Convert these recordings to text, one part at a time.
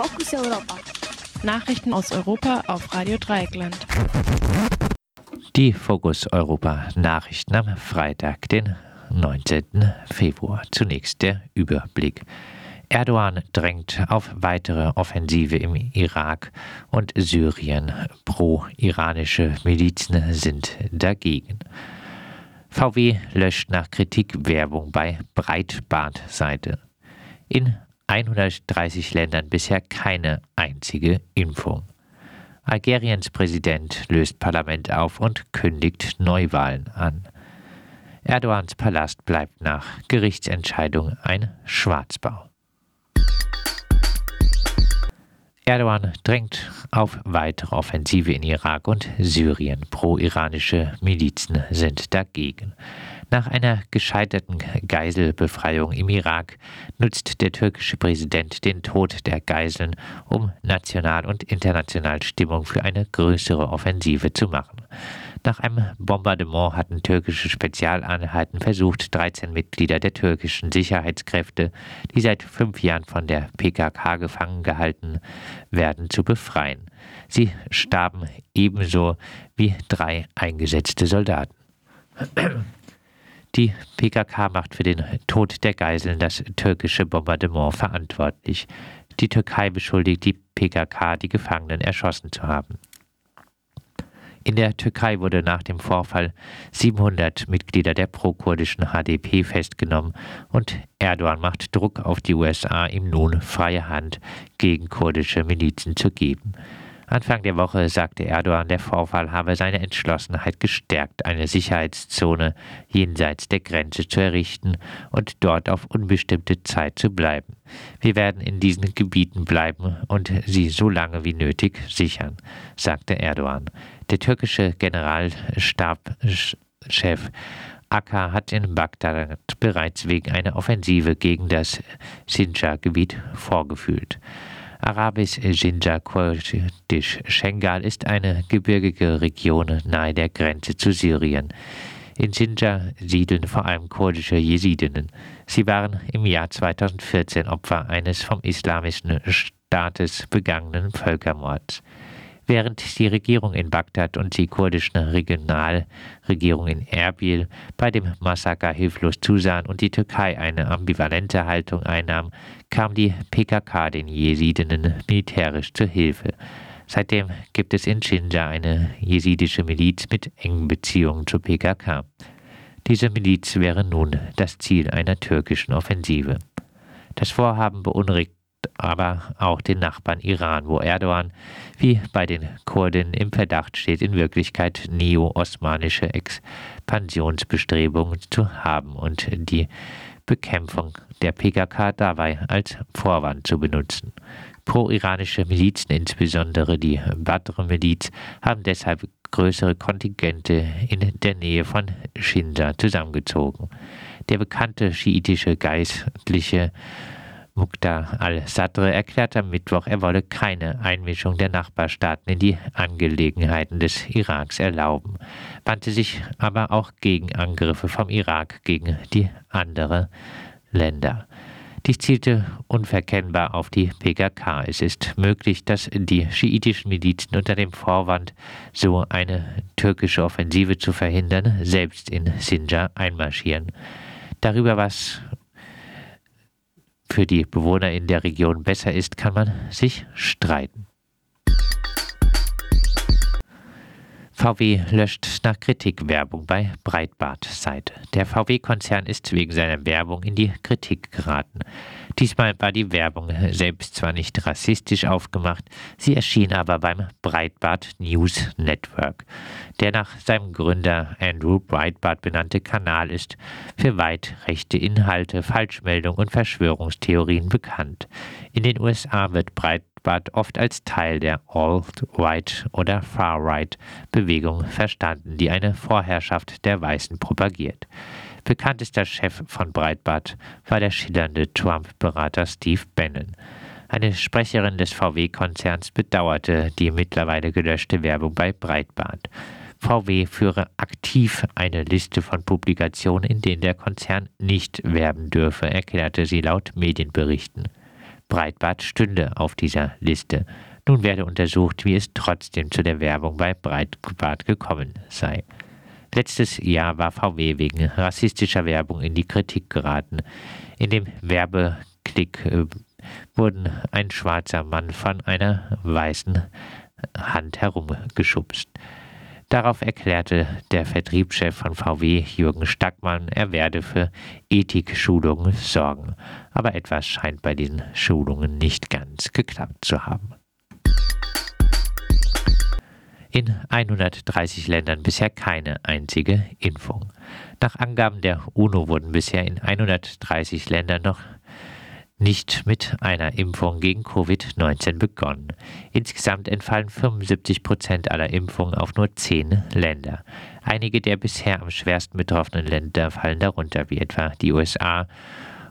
Fokus Europa. Nachrichten aus Europa auf Radio Dreieckland. Die Fokus Europa Nachrichten am Freitag, den 19. Februar. Zunächst der Überblick. Erdogan drängt auf weitere Offensive im Irak und Syrien. Pro-iranische Milizen sind dagegen. VW löscht nach Kritik Werbung bei Breitbandseite. In 130 Ländern bisher keine einzige Impfung. Algeriens Präsident löst Parlament auf und kündigt Neuwahlen an. Erdogans Palast bleibt nach Gerichtsentscheidung ein Schwarzbau. Erdogan drängt auf weitere Offensive in Irak und Syrien. Pro-iranische Milizen sind dagegen. Nach einer gescheiterten Geiselbefreiung im Irak nutzt der türkische Präsident den Tod der Geiseln, um national und international Stimmung für eine größere Offensive zu machen. Nach einem Bombardement hatten türkische Spezialeinheiten versucht, 13 Mitglieder der türkischen Sicherheitskräfte, die seit fünf Jahren von der PKK gefangen gehalten werden, zu befreien. Sie starben ebenso wie drei eingesetzte Soldaten. Die PKK macht für den Tod der Geiseln das türkische Bombardement verantwortlich. Die Türkei beschuldigt die PKK, die Gefangenen erschossen zu haben. In der Türkei wurde nach dem Vorfall 700 Mitglieder der pro-kurdischen HDP festgenommen und Erdogan macht Druck auf die USA, ihm nun freie Hand gegen kurdische Milizen zu geben. Anfang der Woche sagte Erdogan, der Vorfall habe seine Entschlossenheit gestärkt, eine Sicherheitszone jenseits der Grenze zu errichten und dort auf unbestimmte Zeit zu bleiben. Wir werden in diesen Gebieten bleiben und sie so lange wie nötig sichern, sagte Erdogan. Der türkische Generalstabschef Akka hat in Bagdad bereits wegen einer Offensive gegen das Sinjar-Gebiet vorgefühlt. Arabisch Sinjar Kurdisch Schengal ist eine gebirgige Region nahe der Grenze zu Syrien. In Sinjar siedeln vor allem kurdische Jesidinnen. Sie waren im Jahr 2014 Opfer eines vom islamischen Staates begangenen Völkermords. Während die Regierung in Bagdad und die kurdischen Regionalregierung in Erbil bei dem Massaker hilflos zusahen und die Türkei eine ambivalente Haltung einnahm, kam die PKK den Jesidinnen militärisch zur Hilfe. Seitdem gibt es in Shinja eine jesidische Miliz mit engen Beziehungen zur PKK. Diese Miliz wäre nun das Ziel einer türkischen Offensive. Das Vorhaben beunruhigt aber auch den Nachbarn Iran, wo Erdogan, wie bei den Kurden im Verdacht steht, in Wirklichkeit neo-osmanische Expansionsbestrebungen zu haben und die Bekämpfung der PKK dabei als Vorwand zu benutzen. Pro-iranische Milizen, insbesondere die Badr-Miliz, haben deshalb größere Kontingente in der Nähe von Shinza zusammengezogen. Der bekannte schiitische Geistliche Muqtar al-Sadr erklärte am Mittwoch, er wolle keine Einmischung der Nachbarstaaten in die Angelegenheiten des Iraks erlauben, wandte sich aber auch gegen Angriffe vom Irak gegen die anderen Länder. Dies zielte unverkennbar auf die PKK. Es ist möglich, dass die schiitischen Milizen unter dem Vorwand, so eine türkische Offensive zu verhindern, selbst in Sinjar einmarschieren. Darüber, was für die Bewohner in der Region besser ist, kann man sich streiten. VW löscht nach Kritik Werbung bei Breitbart-Seite. Der VW-Konzern ist wegen seiner Werbung in die Kritik geraten. Diesmal war die Werbung selbst zwar nicht rassistisch aufgemacht, sie erschien aber beim Breitbart News Network. Der nach seinem Gründer Andrew Breitbart benannte Kanal ist für weit rechte Inhalte, Falschmeldungen und Verschwörungstheorien bekannt. In den USA wird Breitbart oft als Teil der Alt-Right oder Far-Right-Bewegung verstanden, die eine Vorherrschaft der Weißen propagiert. Bekanntester Chef von Breitbart war der schillernde Trump-Berater Steve Bannon. Eine Sprecherin des VW-Konzerns bedauerte die mittlerweile gelöschte Werbung bei Breitbart. VW führe aktiv eine Liste von Publikationen, in denen der Konzern nicht werben dürfe, erklärte sie laut Medienberichten. Breitbart stünde auf dieser Liste. Nun werde untersucht, wie es trotzdem zu der Werbung bei Breitbart gekommen sei. Letztes Jahr war VW wegen rassistischer Werbung in die Kritik geraten. In dem Werbeklick äh, wurden ein schwarzer Mann von einer weißen Hand herumgeschubst. Darauf erklärte der Vertriebschef von VW, Jürgen Stackmann, er werde für Ethikschulungen sorgen. Aber etwas scheint bei diesen Schulungen nicht ganz geklappt zu haben. In 130 Ländern bisher keine einzige Impfung. Nach Angaben der UNO wurden bisher in 130 Ländern noch nicht mit einer Impfung gegen Covid-19 begonnen. Insgesamt entfallen 75 Prozent aller Impfungen auf nur zehn Länder. Einige der bisher am schwersten betroffenen Länder fallen darunter, wie etwa die USA.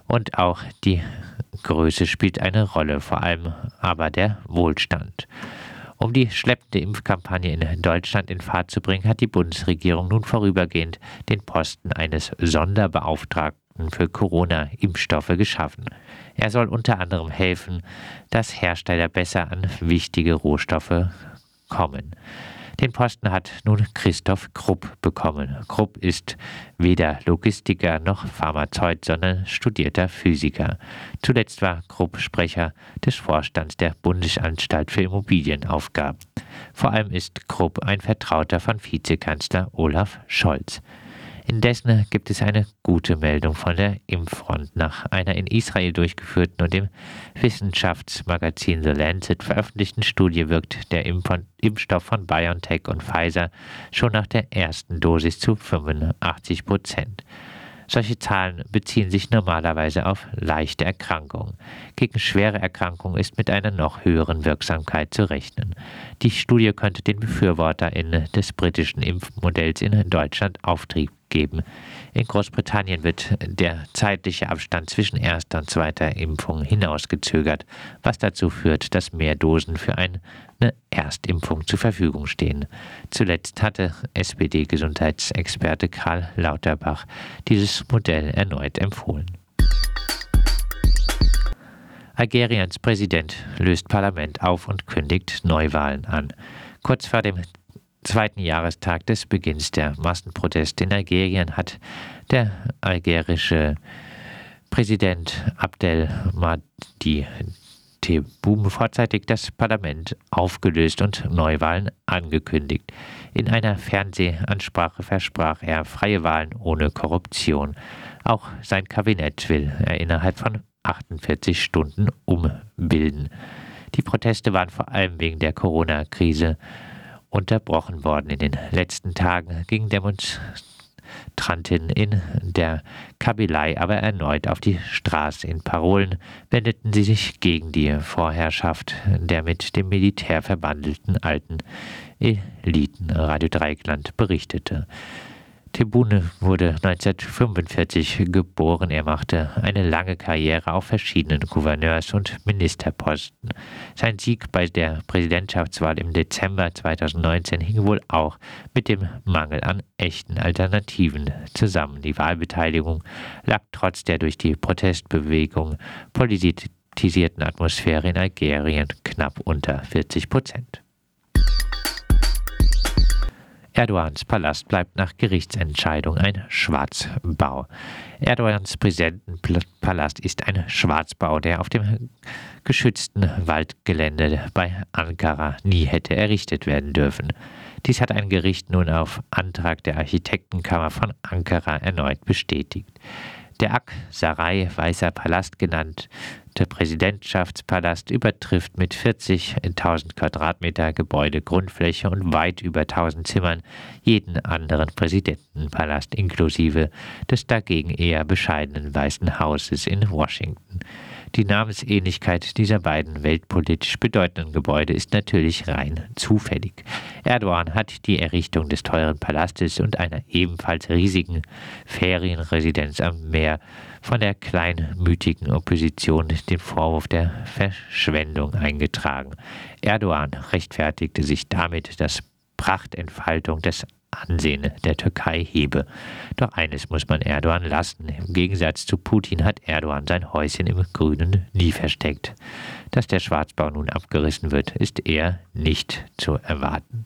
Und auch die Größe spielt eine Rolle, vor allem aber der Wohlstand. Um die schleppende Impfkampagne in Deutschland in Fahrt zu bringen, hat die Bundesregierung nun vorübergehend den Posten eines Sonderbeauftragten für Corona-Impfstoffe geschaffen. Er soll unter anderem helfen, dass Hersteller besser an wichtige Rohstoffe kommen. Den Posten hat nun Christoph Krupp bekommen. Krupp ist weder Logistiker noch Pharmazeut, sondern studierter Physiker. Zuletzt war Krupp Sprecher des Vorstands der Bundesanstalt für Immobilienaufgaben. Vor allem ist Krupp ein Vertrauter von Vizekanzler Olaf Scholz. Indessen gibt es eine gute Meldung von der Impffront. Nach einer in Israel durchgeführten und im Wissenschaftsmagazin The Lancet veröffentlichten Studie wirkt der Impfstoff von BioNTech und Pfizer schon nach der ersten Dosis zu 85 Prozent. Solche Zahlen beziehen sich normalerweise auf leichte Erkrankungen. Gegen schwere Erkrankungen ist mit einer noch höheren Wirksamkeit zu rechnen. Die Studie könnte den BefürworterInnen des britischen Impfmodells in Deutschland Auftrieb geben. In Großbritannien wird der zeitliche Abstand zwischen erster und zweiter Impfung hinausgezögert, was dazu führt, dass mehr Dosen für eine Erstimpfung zur Verfügung stehen. Zuletzt hatte SPD-Gesundheitsexperte Karl Lauterbach dieses Modell erneut empfohlen. Algeriens Präsident löst Parlament auf und kündigt Neuwahlen an. Kurz vor dem zweiten Jahrestag des Beginns der Massenproteste in Algerien hat der algerische Präsident Abdel Mahdi Tebboune vorzeitig das Parlament aufgelöst und Neuwahlen angekündigt. In einer Fernsehansprache versprach er freie Wahlen ohne Korruption. Auch sein Kabinett will er innerhalb von 48 Stunden umbilden. Die Proteste waren vor allem wegen der Corona-Krise unterbrochen worden. In den letzten Tagen gingen Demonstrantinnen in der Kabylei aber erneut auf die Straße. In Parolen wendeten sie sich gegen die Vorherrschaft der mit dem Militär verbandelten alten Eliten. Radio Dreieckland berichtete. Tebune wurde 1945 geboren. Er machte eine lange Karriere auf verschiedenen Gouverneurs- und Ministerposten. Sein Sieg bei der Präsidentschaftswahl im Dezember 2019 hing wohl auch mit dem Mangel an echten Alternativen zusammen. Die Wahlbeteiligung lag trotz der durch die Protestbewegung politisierten Atmosphäre in Algerien knapp unter 40 Prozent. Erdogans Palast bleibt nach Gerichtsentscheidung ein Schwarzbau. Erdogans Präsidentenpalast ist ein Schwarzbau, der auf dem geschützten Waldgelände bei Ankara nie hätte errichtet werden dürfen. Dies hat ein Gericht nun auf Antrag der Architektenkammer von Ankara erneut bestätigt. Der Ak-Sarai Weißer Palast genannt der Präsidentschaftspalast übertrifft mit 40.000 Quadratmeter Gebäudegrundfläche und weit über 1000 Zimmern jeden anderen Präsidentenpalast inklusive des dagegen eher bescheidenen Weißen Hauses in Washington. Die Namensähnlichkeit dieser beiden weltpolitisch bedeutenden Gebäude ist natürlich rein zufällig. Erdogan hat die Errichtung des teuren Palastes und einer ebenfalls riesigen Ferienresidenz am Meer von der kleinmütigen Opposition den Vorwurf der Verschwendung eingetragen. Erdogan rechtfertigte sich damit, dass Prachtentfaltung des Ansehen der Türkei hebe. Doch eines muss man Erdogan lassen. Im Gegensatz zu Putin hat Erdogan sein Häuschen im Grünen nie versteckt. Dass der Schwarzbau nun abgerissen wird, ist eher nicht zu erwarten.